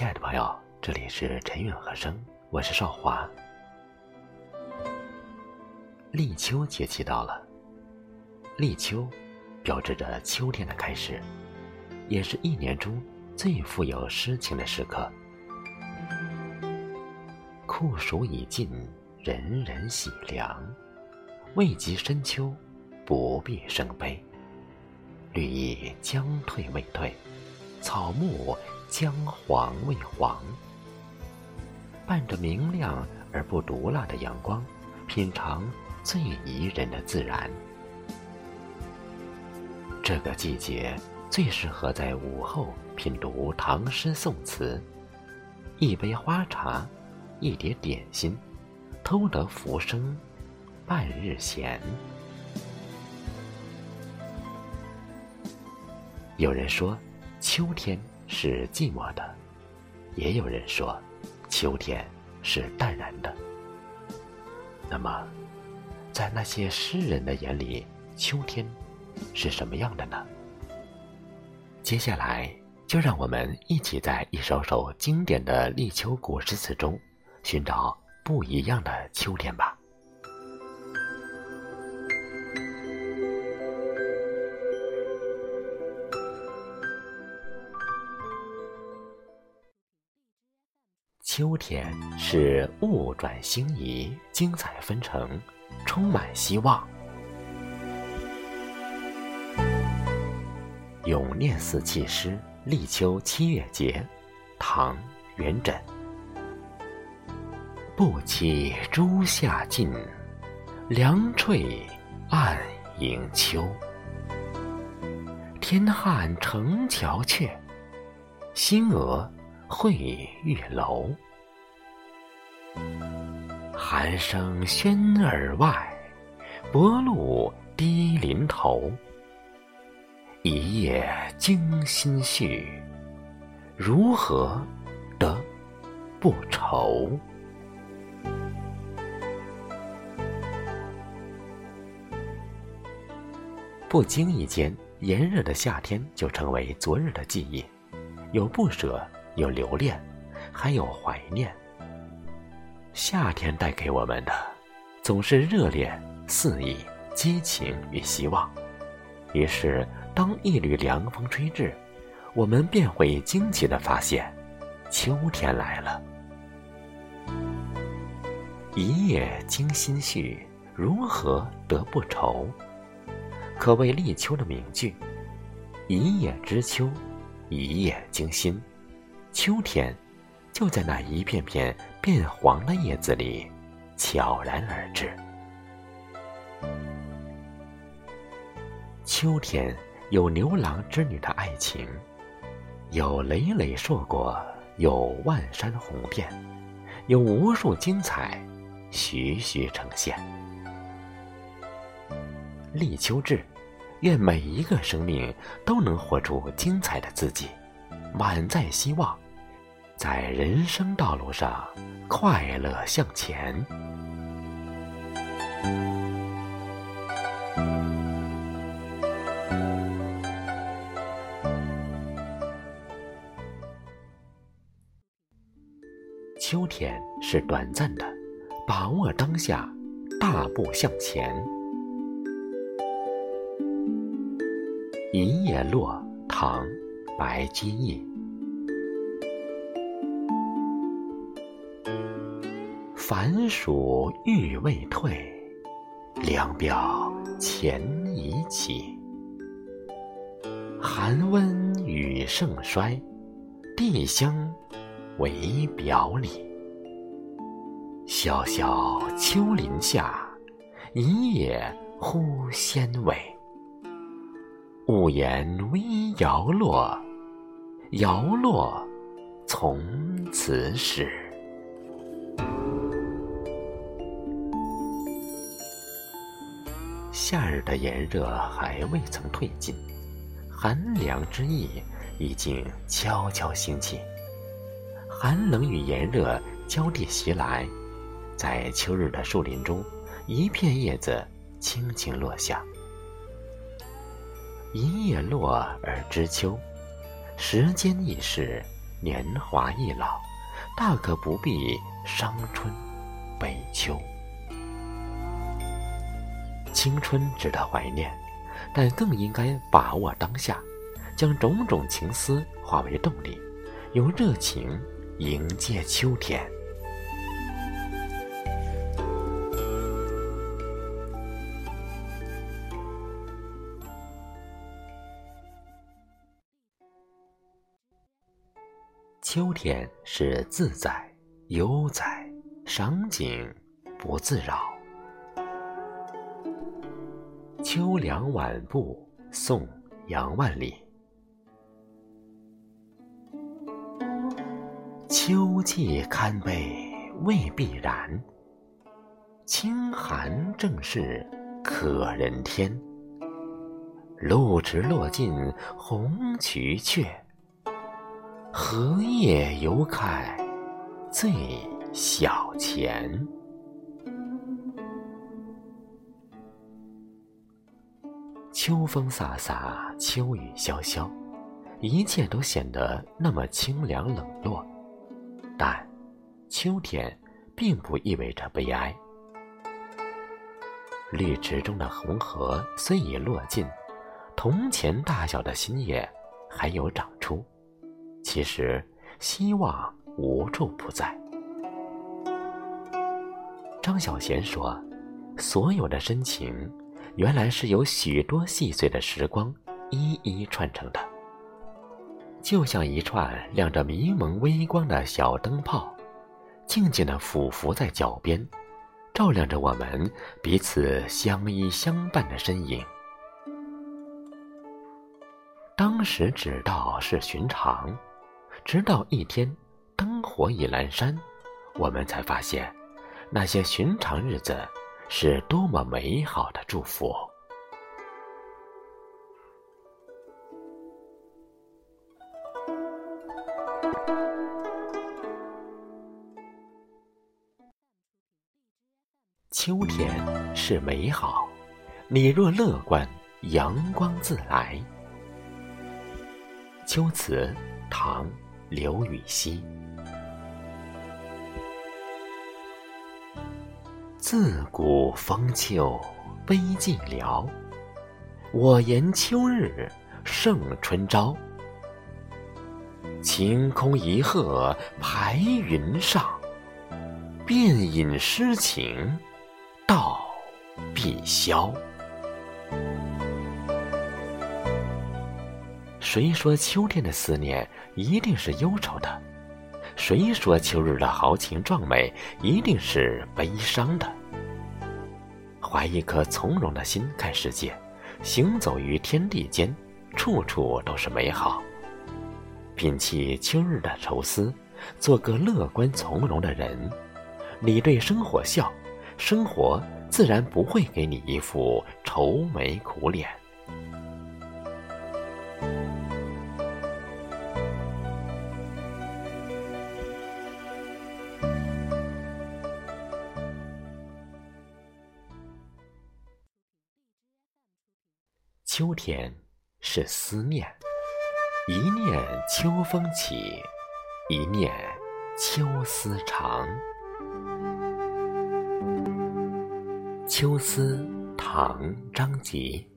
亲爱的朋友，这里是陈韵和声，我是少华。立秋节气到了，立秋标志着秋天的开始，也是一年中最富有诗情的时刻。酷暑已尽，人人喜凉，未及深秋，不必生悲。绿意将退未退，草木。姜黄未黄，伴着明亮而不毒辣的阳光，品尝最宜人的自然。这个季节最适合在午后品读唐诗宋词，一杯花茶，一碟点心，偷得浮生半日闲。有人说，秋天。是寂寞的，也有人说，秋天是淡然的。那么，在那些诗人的眼里，秋天是什么样的呢？接下来，就让我们一起在一首首经典的立秋古诗词中，寻找不一样的秋天吧。秋天是物转星移，精彩纷呈，充满希望。咏念四气诗，立秋七月节，唐·元稹。不期朱夏尽，凉翠暗迎秋。天汉城桥阙，星娥会玉楼。寒声喧耳外，薄露滴林头。一夜惊心绪，如何得不愁？不经意间，炎热的夏天就成为昨日的记忆，有不舍，有留恋，还有怀念。夏天带给我们的，总是热烈、肆意、激情与希望。于是，当一缕凉风吹至，我们便会惊奇地发现，秋天来了。一夜惊心绪，如何得不愁？可谓立秋的名句。一夜知秋，一夜惊心。秋天。就在那一片片变黄的叶子里，悄然而至。秋天有牛郎织女的爱情，有累累硕果，有万山红遍，有无数精彩，徐徐呈现。立秋至，愿每一个生命都能活出精彩的自己，满载希望。在人生道路上，快乐向前。秋天是短暂的，把握当下，大步向前。银叶落，唐，白居易。凡暑欲未退，凉表前已起。寒温与盛衰，地香为表里。萧萧秋林下，一叶忽先萎。屋檐微摇落，摇落从此始。夏日的炎热还未曾退尽，寒凉之意已经悄悄兴起。寒冷与炎热交替袭来，在秋日的树林中，一片叶子轻轻落下。一叶落而知秋，时间易逝，年华易老，大可不必伤春悲秋。青春值得怀念，但更应该把握当下，将种种情思化为动力，用热情迎接秋天。秋天是自在、悠哉、赏景、不自扰。《秋凉晚步》宋·杨万里。秋季堪悲未必然，清寒正是可人天。露池落尽红蕖雀。荷叶犹开最小钱。秋风飒飒，秋雨潇潇，一切都显得那么清凉冷落。但，秋天并不意味着悲哀。绿池中的红荷虽已落尽，铜钱大小的新叶还有长出。其实，希望无处不在。张小娴说：“所有的深情，原来是由许多细碎的时光一一串成的，就像一串亮着迷蒙微光的小灯泡，静静的俯伏在脚边，照亮着我们彼此相依相伴的身影。当时只道是寻常。”直到一天，灯火已阑珊，我们才发现，那些寻常日子是多么美好的祝福。秋天是美好，你若乐观，阳光自来。秋词，唐。刘禹锡。自古风秋悲寂寥，我言秋日胜春朝。晴空一鹤排云上，便引诗情到碧霄。谁说秋天的思念一定是忧愁的？谁说秋日的豪情壮美一定是悲伤的？怀一颗从容的心看世界，行走于天地间，处处都是美好。摒弃秋日的愁思，做个乐观从容的人，你对生活笑，生活自然不会给你一副愁眉苦脸。天是思念，一念秋风起，一念秋思长。《秋思》唐·张籍。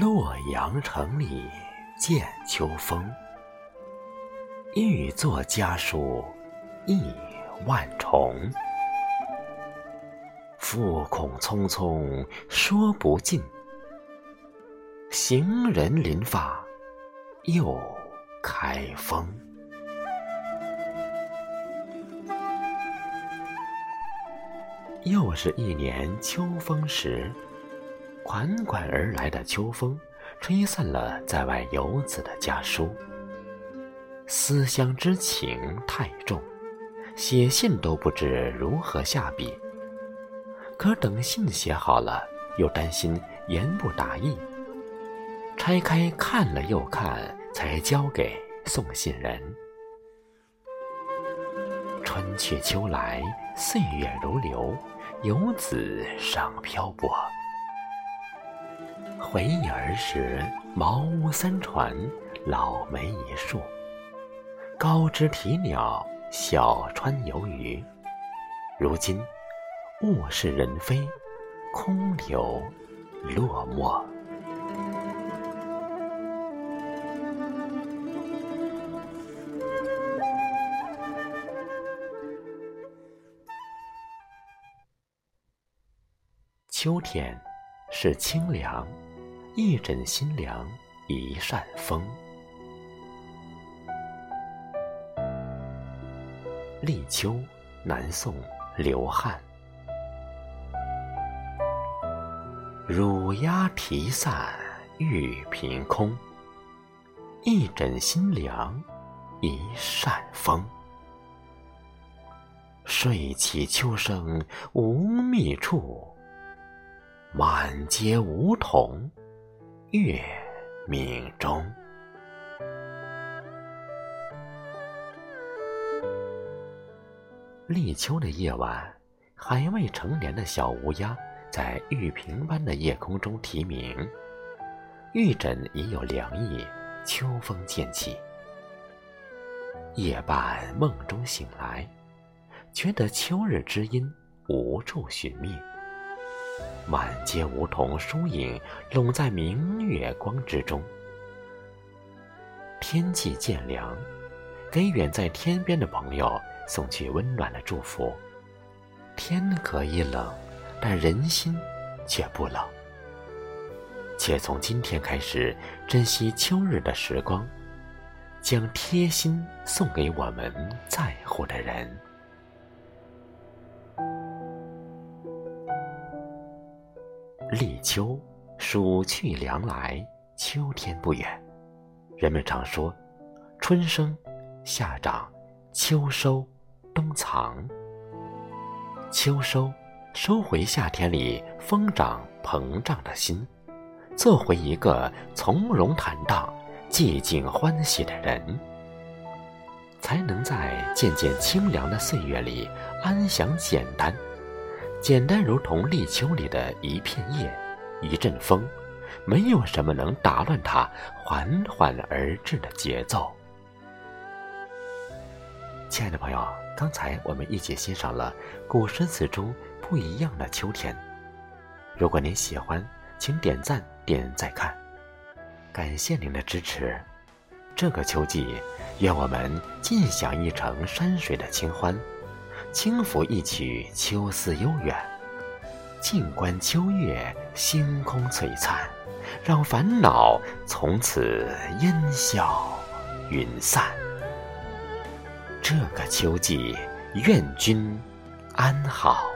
洛阳城里见秋风，欲作家书意万重。复恐匆匆说不尽，行人临发又开封。又是一年秋风时，款款而来的秋风，吹散了在外游子的家书。思乡之情太重，写信都不知如何下笔。可等信写好了，又担心言不达意，拆开看了又看，才交给送信人。春去秋来，岁月如流，游子尚漂泊。回忆儿时，茅屋三船，老梅一树。高枝啼鸟，小川游鱼。如今，物是人非，空留落寞。秋天是清凉，一枕新凉，一扇风。立秋，南宋，刘翰。乳鸦啼散玉屏空，一枕新凉，一扇风。睡起秋声无觅处。满街梧桐月明中。立秋的夜晚，还未成年的小乌鸦在玉屏般的夜空中啼鸣。玉枕已有凉意，秋风渐起。夜半梦中醒来，觉得秋日之音无处寻觅。满街梧桐疏影拢在明月光之中。天气渐凉，给远在天边的朋友送去温暖的祝福。天可以冷，但人心却不冷。且从今天开始，珍惜秋日的时光，将贴心送给我们在乎的人。立秋，暑去凉来，秋天不远。人们常说：“春生，夏长，秋收，冬藏。”秋收，收回夏天里疯长膨胀的心，做回一个从容坦荡、寂静欢喜的人，才能在渐渐清凉的岁月里安详简单。简单如同立秋里的一片叶，一阵风，没有什么能打乱它缓缓而至的节奏。亲爱的朋友，刚才我们一起欣赏了古诗词中不一样的秋天。如果您喜欢，请点赞点再看，感谢您的支持。这个秋季，愿我们尽享一程山水的清欢。轻抚一曲秋思悠远，静观秋月星空璀璨，让烦恼从此烟消云散。这个秋季，愿君安好。